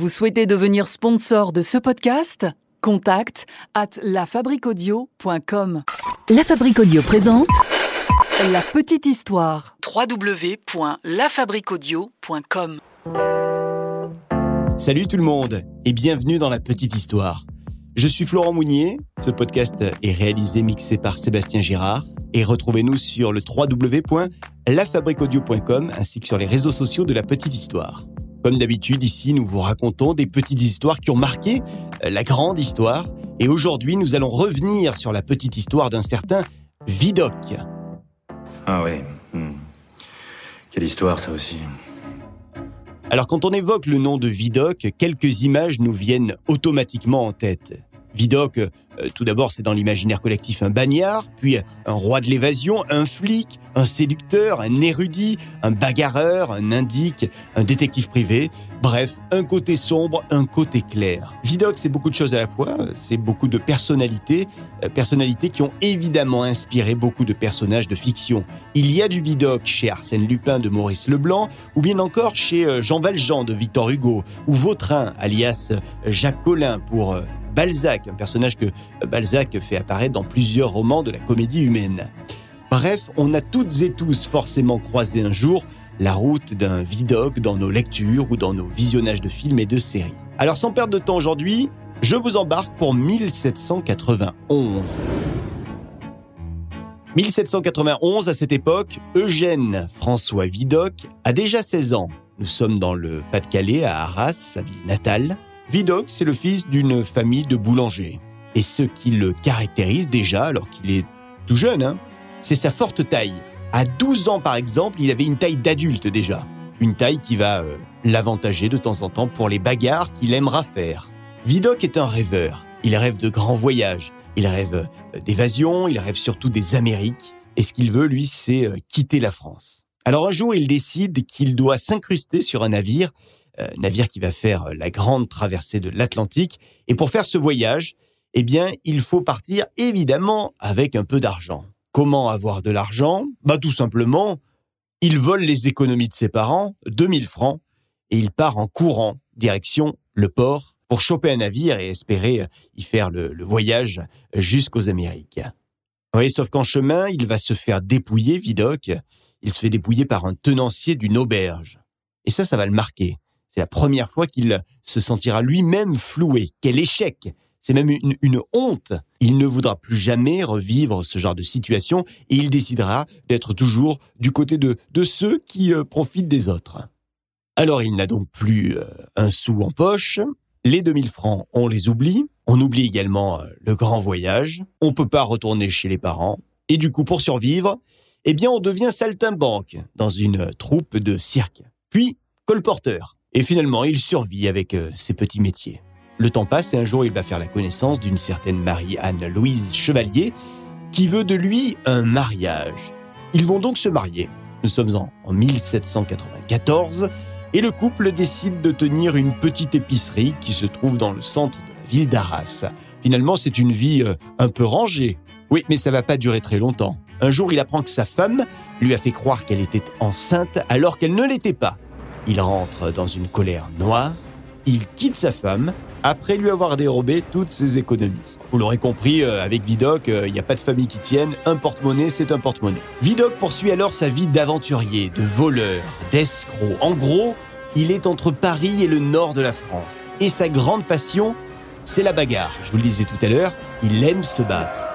Vous souhaitez devenir sponsor de ce podcast? Contact à lafabriquaudio.com. La Fabrique Audio présente La petite histoire. www.lafabriquaudio.com. Salut tout le monde et bienvenue dans la petite histoire. Je suis Florent Mounier, ce podcast est réalisé mixé par Sébastien Girard et retrouvez-nous sur le www.lafabriquaudio.com ainsi que sur les réseaux sociaux de la petite histoire. Comme d'habitude ici, nous vous racontons des petites histoires qui ont marqué euh, la grande histoire et aujourd'hui nous allons revenir sur la petite histoire d'un certain Vidocq. Ah oui. hmm. Quelle histoire ça aussi. Alors quand on évoque le nom de Vidocq, quelques images nous viennent automatiquement en tête. Vidocq, euh, tout d'abord, c'est dans l'imaginaire collectif un bagnard, puis un roi de l'évasion, un flic, un séducteur, un érudit, un bagarreur, un indique, un détective privé. Bref, un côté sombre, un côté clair. Vidocq, c'est beaucoup de choses à la fois. C'est beaucoup de personnalités, euh, personnalités qui ont évidemment inspiré beaucoup de personnages de fiction. Il y a du Vidocq chez Arsène Lupin de Maurice Leblanc, ou bien encore chez euh, Jean Valjean de Victor Hugo, ou Vautrin, alias Jacques Collin pour euh, Balzac, un personnage que Balzac fait apparaître dans plusieurs romans de la comédie humaine. Bref, on a toutes et tous forcément croisé un jour la route d'un Vidocq dans nos lectures ou dans nos visionnages de films et de séries. Alors sans perdre de temps aujourd'hui, je vous embarque pour 1791. 1791, à cette époque, Eugène François Vidocq a déjà 16 ans. Nous sommes dans le Pas-de-Calais, à Arras, sa ville natale. Vidocq, c'est le fils d'une famille de boulangers. Et ce qui le caractérise déjà, alors qu'il est tout jeune, hein, c'est sa forte taille. À 12 ans, par exemple, il avait une taille d'adulte déjà. Une taille qui va euh, l'avantager de temps en temps pour les bagarres qu'il aimera faire. Vidocq est un rêveur. Il rêve de grands voyages. Il rêve euh, d'évasion. Il rêve surtout des Amériques. Et ce qu'il veut, lui, c'est euh, quitter la France. Alors un jour, il décide qu'il doit s'incruster sur un navire, navire qui va faire euh, la grande traversée de l'Atlantique. Et pour faire ce voyage, eh bien, il faut partir évidemment avec un peu d'argent. Comment avoir de l'argent? Bah tout simplement, il vole les économies de ses parents, 2000 francs, et il part en courant, direction le port, pour choper un navire et espérer euh, y faire le, le voyage jusqu'aux Amériques. Oui, sauf qu'en chemin, il va se faire dépouiller, Vidocq. Il se fait dépouiller par un tenancier d'une auberge. Et ça, ça va le marquer. C'est la première fois qu'il se sentira lui-même floué. Quel échec C'est même une, honte. Il ne voudra plus jamais revivre ce genre de situation et il décidera d'être toujours du côté de, ceux qui euh, profitent des autres. Alors il n'a donc plus euh, un sou en poche. Les 2000 francs, on les oublie. On oublie également euh, le grand voyage. On peut pas retourner chez les parents. Et du coup, pour survivre, eh bien, on devient saltimbanque dans une troupe de cirque. Puis, colporteur. Et finalement, il survit avec euh, ses petits métiers. Le temps passe et un jour, il va faire la connaissance d'une certaine Marie-Anne-Louise Chevalier qui veut de lui un mariage. Ils vont donc se marier. Nous sommes en, en 1794 et le couple décide de tenir une petite épicerie qui se trouve dans le centre de la ville d'Arras. Finalement, c'est une vie euh, un peu rangée. Oui, mais ça va pas durer très longtemps. Un jour, il apprend que sa femme lui a fait croire qu'elle était enceinte alors qu'elle ne l'était pas. Il rentre dans une colère noire. Il quitte sa femme après lui avoir dérobé toutes ses économies. Vous l'aurez compris, euh, avec Vidocq, euh, il n'y a pas de famille qui tienne. Un porte-monnaie, c'est un porte-monnaie. Vidocq poursuit alors sa vie d'aventurier, de voleur, d'escroc. En gros, il est entre Paris et le nord de la France. Et sa grande passion, c'est la bagarre. Je vous le disais tout à l'heure, il aime se battre.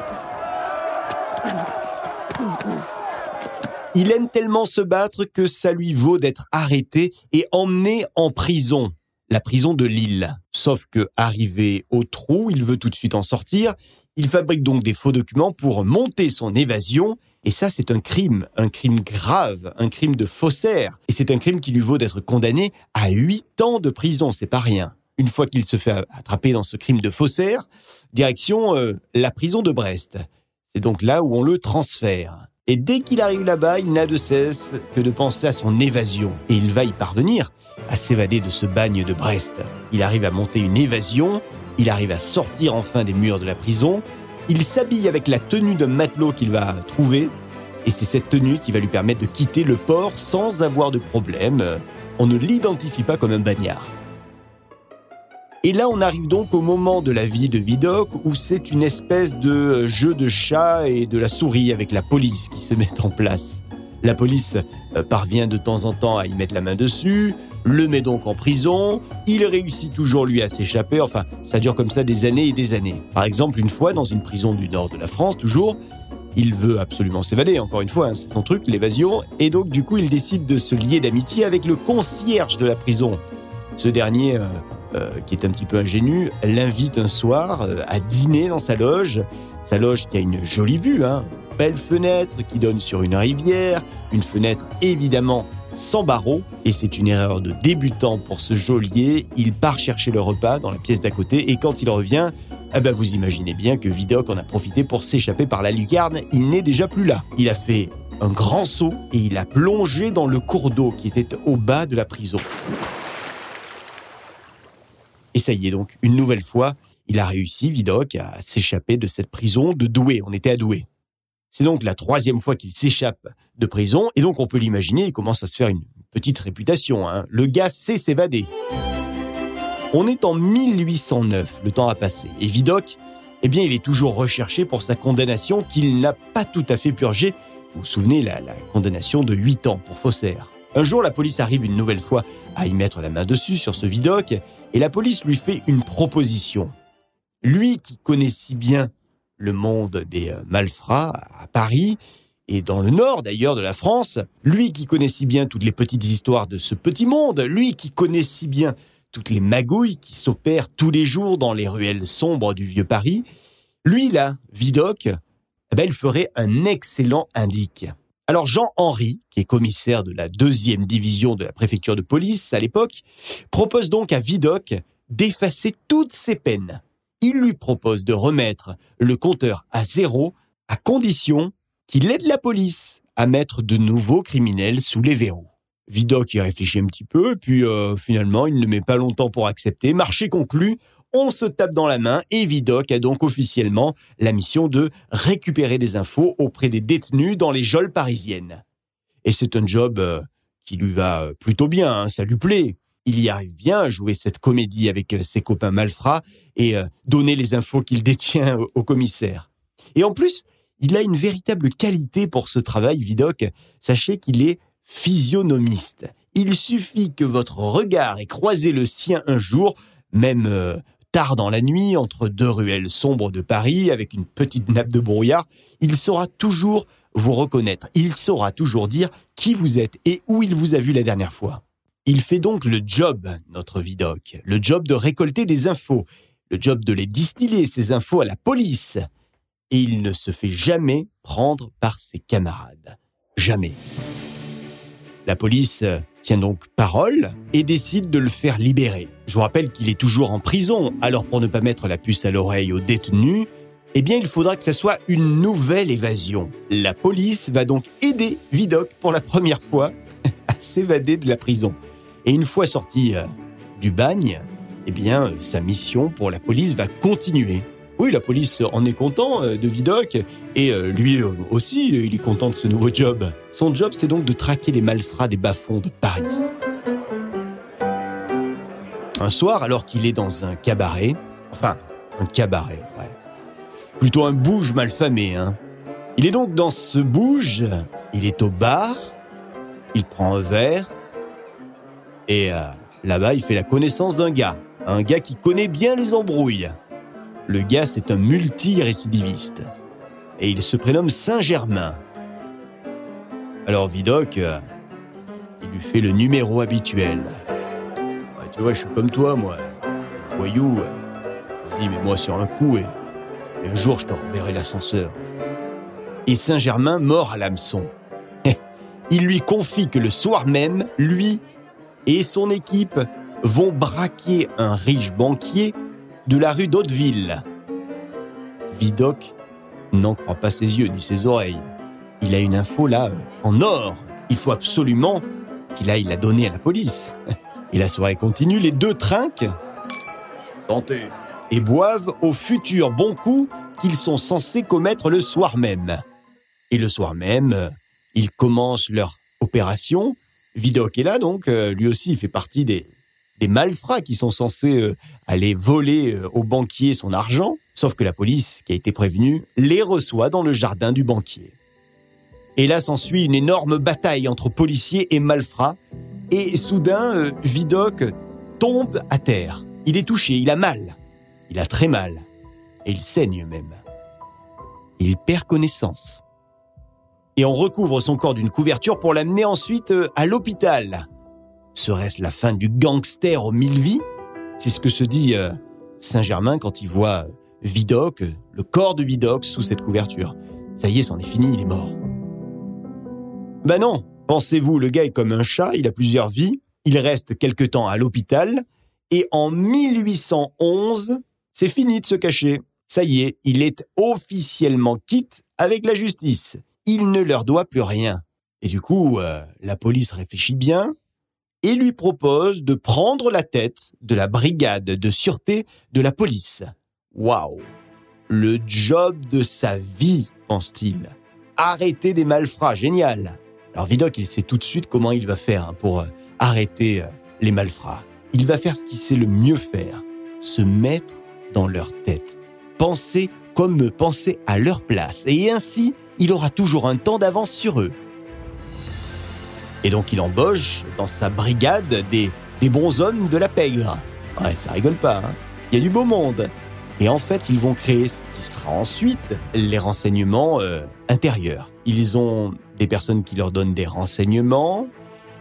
Il aime tellement se battre que ça lui vaut d'être arrêté et emmené en prison, la prison de Lille. Sauf que, arrivé au trou, il veut tout de suite en sortir. Il fabrique donc des faux documents pour monter son évasion. Et ça, c'est un crime, un crime grave, un crime de faussaire. Et c'est un crime qui lui vaut d'être condamné à huit ans de prison, c'est pas rien. Une fois qu'il se fait attraper dans ce crime de faussaire, direction euh, la prison de Brest. C'est donc là où on le transfère. Et dès qu'il arrive là-bas, il n'a de cesse que de penser à son évasion. Et il va y parvenir, à s'évader de ce bagne de Brest. Il arrive à monter une évasion, il arrive à sortir enfin des murs de la prison, il s'habille avec la tenue d'un matelot qu'il va trouver, et c'est cette tenue qui va lui permettre de quitter le port sans avoir de problème. On ne l'identifie pas comme un bagnard. Et là, on arrive donc au moment de la vie de Vidocq où c'est une espèce de jeu de chat et de la souris avec la police qui se met en place. La police euh, parvient de temps en temps à y mettre la main dessus, le met donc en prison, il réussit toujours lui à s'échapper, enfin ça dure comme ça des années et des années. Par exemple, une fois dans une prison du nord de la France, toujours, il veut absolument s'évader, encore une fois, hein, c'est son truc, l'évasion, et donc du coup il décide de se lier d'amitié avec le concierge de la prison. Ce dernier, euh, euh, qui est un petit peu ingénu, l'invite un soir à dîner dans sa loge, sa loge qui a une jolie vue, hein, belle fenêtre qui donne sur une rivière, une fenêtre évidemment sans barreaux, et c'est une erreur de débutant pour ce geôlier. Il part chercher le repas dans la pièce d'à côté, et quand il revient, eh ben vous imaginez bien que Vidocq en a profité pour s'échapper par la lucarne. Il n'est déjà plus là. Il a fait un grand saut et il a plongé dans le cours d'eau qui était au bas de la prison. Et ça y est donc, une nouvelle fois, il a réussi, Vidocq, à s'échapper de cette prison de Douai. On était à Douai. C'est donc la troisième fois qu'il s'échappe de prison, et donc on peut l'imaginer, il commence à se faire une petite réputation. Hein. Le gars sait s'évader. On est en 1809, le temps a passé, et Vidocq, eh bien, il est toujours recherché pour sa condamnation qu'il n'a pas tout à fait purgée. Vous vous souvenez, la, la condamnation de 8 ans pour faussaire. Un jour, la police arrive une nouvelle fois à y mettre la main dessus sur ce Vidocq, et la police lui fait une proposition. Lui qui connaît si bien le monde des euh, malfrats à Paris et dans le nord d'ailleurs de la France, lui qui connaît si bien toutes les petites histoires de ce petit monde, lui qui connaît si bien toutes les magouilles qui s'opèrent tous les jours dans les ruelles sombres du vieux Paris, lui là, Vidocq, eh ben, il ferait un excellent indique. Alors Jean-Henri, qui est commissaire de la deuxième division de la préfecture de police à l'époque, propose donc à Vidocq d'effacer toutes ses peines il lui propose de remettre le compteur à zéro à condition qu'il aide la police à mettre de nouveaux criminels sous les verrous. Vidocq y réfléchit un petit peu, puis euh, finalement, il ne met pas longtemps pour accepter. Marché conclu, on se tape dans la main et Vidocq a donc officiellement la mission de récupérer des infos auprès des détenus dans les geôles parisiennes. Et c'est un job euh, qui lui va euh, plutôt bien, hein, ça lui plaît il y arrive bien à jouer cette comédie avec euh, ses copains malfrats et donner les infos qu'il détient au, commissaire. Et en plus, il a une véritable qualité pour ce travail, Vidocq. Sachez qu'il est physionomiste. Il suffit que votre regard ait croisé le sien un jour, même tard dans la nuit, entre deux ruelles sombres de Paris, avec une petite nappe de brouillard, il saura toujours vous reconnaître. Il saura toujours dire qui vous êtes et où il vous a vu la dernière fois. Il fait donc le job, notre Vidocq, le job de récolter des infos, le job de les distiller, ces infos, à la police. Et il ne se fait jamais prendre par ses camarades. Jamais. La police tient donc parole et décide de le faire libérer. Je vous rappelle qu'il est toujours en prison, alors pour ne pas mettre la puce à l'oreille aux détenus, eh il faudra que ce soit une nouvelle évasion. La police va donc aider Vidocq pour la première fois à s'évader de la prison. Et une fois sorti euh, du bagne, eh bien, sa mission pour la police va continuer. Oui, la police en est content euh, de Vidocq et euh, lui aussi, il est content de ce nouveau job. Son job, c'est donc de traquer les malfrats des bas-fonds de Paris. Un soir, alors qu'il est dans un cabaret, enfin, un cabaret, ouais. Plutôt un bouge malfamé, hein. Il est donc dans ce bouge, il est au bar, il prend un verre, et euh, là-bas, il fait la connaissance d'un gars, un gars qui connaît bien les embrouilles. Le gars, c'est un multi-récidiviste. Et il se prénomme Saint-Germain. Alors Vidocq, euh, il lui fait le numéro habituel. tu vois, je suis comme toi, moi. Voyou. Euh, vas-y, mets-moi sur un coup et, un jour, je te renverrai l'ascenseur. Et Saint-Germain mort à l'hameçon. il lui confie que le soir même, lui et son équipe vont braquer un riche banquier de la rue d'Hauteville. Vidocq n'en croit pas ses yeux ni ses oreilles. Il a une info là, en or. Il faut absolument qu'il aille la donner à la police. Et la soirée continue, les deux trinquent, et boivent au futur bon coup qu'ils sont censés commettre le soir même. Et le soir même, ils commencent leur opération Vidocq est là, donc euh, lui aussi il fait partie des, des malfrats qui sont censés euh, aller voler euh, au banquier son argent, sauf que la police, qui a été prévenue, les reçoit dans le jardin du banquier. Et là s'ensuit une énorme bataille entre policiers et malfrats, et soudain, euh, Vidocq tombe à terre. Il est touché, il a mal. Il a très mal. Et il saigne même. Il perd connaissance. Et on recouvre son corps d'une couverture pour l'amener ensuite à l'hôpital. Serait-ce la fin du gangster aux mille vies? C'est ce que se dit euh, Saint-Germain quand il voit Vidocq, le corps de Vidocq sous cette couverture. Ça y est, c'en est fini, il est mort. Ben non, pensez-vous, le gars est comme un chat, il a plusieurs vies, il reste quelque temps à l'hôpital, et en 1811, c'est fini de se cacher. Ça y est, il est officiellement quitte avec la justice. Il ne leur doit plus rien. Et du coup, euh, la police réfléchit bien, et lui propose de prendre la tête de la brigade de sûreté de la police. Waouh Le job de sa vie, pense-t-il. Arrêter des malfrats, génial. Alors Vidocq, il sait tout de suite comment il va faire hein, pour euh, arrêter euh, les malfrats. Il va faire ce qu'il sait le mieux faire, se mettre dans leur tête. Penser comme penser à leur place. Et ainsi, il aura toujours un temps d'avance sur eux. Et donc il embauche dans sa brigade des, des bons hommes de la pègre. Ouais, ça rigole pas, hein il y a du beau monde. Et en fait, ils vont créer ce qui sera ensuite les renseignements euh, intérieurs. Ils ont des personnes qui leur donnent des renseignements,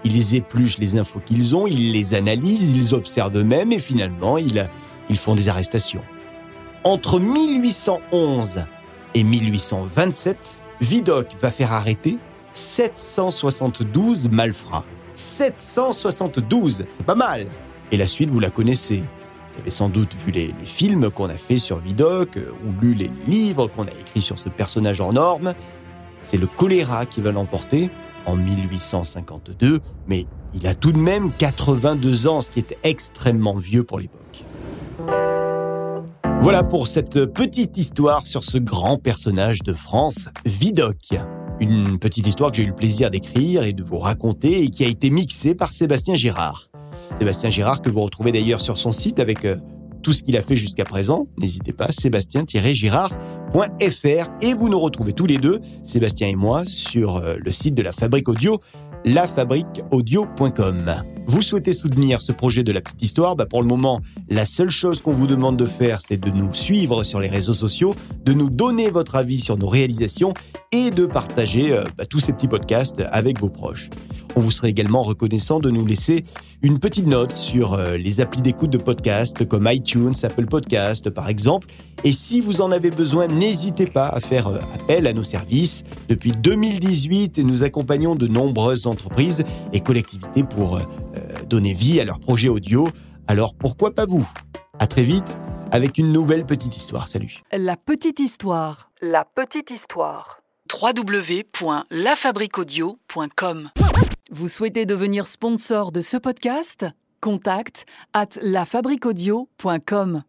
ils épluchent les infos qu'ils ont, ils les analysent, ils observent eux-mêmes et finalement, ils, ils font des arrestations. Entre 1811 et 1827, Vidocq va faire arrêter 772 malfrats. 772, c'est pas mal. Et la suite, vous la connaissez. Vous avez sans doute vu les, films qu'on a fait sur Vidocq euh, ou lu les livres qu'on a écrits sur ce personnage en norme. C'est le choléra qui va l'emporter en 1852, mais il a tout de même 82 ans, ce qui est extrêmement vieux pour l'époque. Voilà pour cette petite histoire sur ce grand personnage de France, Vidocq. Une petite histoire que j'ai eu le plaisir d'écrire et de vous raconter et qui a été mixée par Sébastien Girard. Sébastien Girard que vous retrouvez d'ailleurs sur son site avec euh, tout ce qu'il a fait jusqu'à présent. N'hésitez pas, sébastien-girard.fr et vous nous retrouvez tous les deux, Sébastien et moi, sur euh, le site de la Fabrique Audio, lafabriqueaudio.com. Vous souhaitez soutenir ce projet de la petite histoire bah Pour le moment, la seule chose qu'on vous demande de faire, c'est de nous suivre sur les réseaux sociaux, de nous donner votre avis sur nos réalisations et de partager euh, bah, tous ces petits podcasts avec vos proches. On vous serait également reconnaissant de nous laisser une petite note sur euh, les applis d'écoute de podcasts comme iTunes, Apple Podcast par exemple. Et si vous en avez besoin, n'hésitez pas à faire euh, appel à nos services. Depuis 2018, nous accompagnons de nombreuses entreprises et collectivités pour donner vie à leurs projets audio. Alors pourquoi pas vous? À très vite avec une nouvelle petite histoire. Salut. La petite histoire. La petite histoire www.lafabriquaudio.com Vous souhaitez devenir sponsor de ce podcast? Contact à lafabriquaudio.com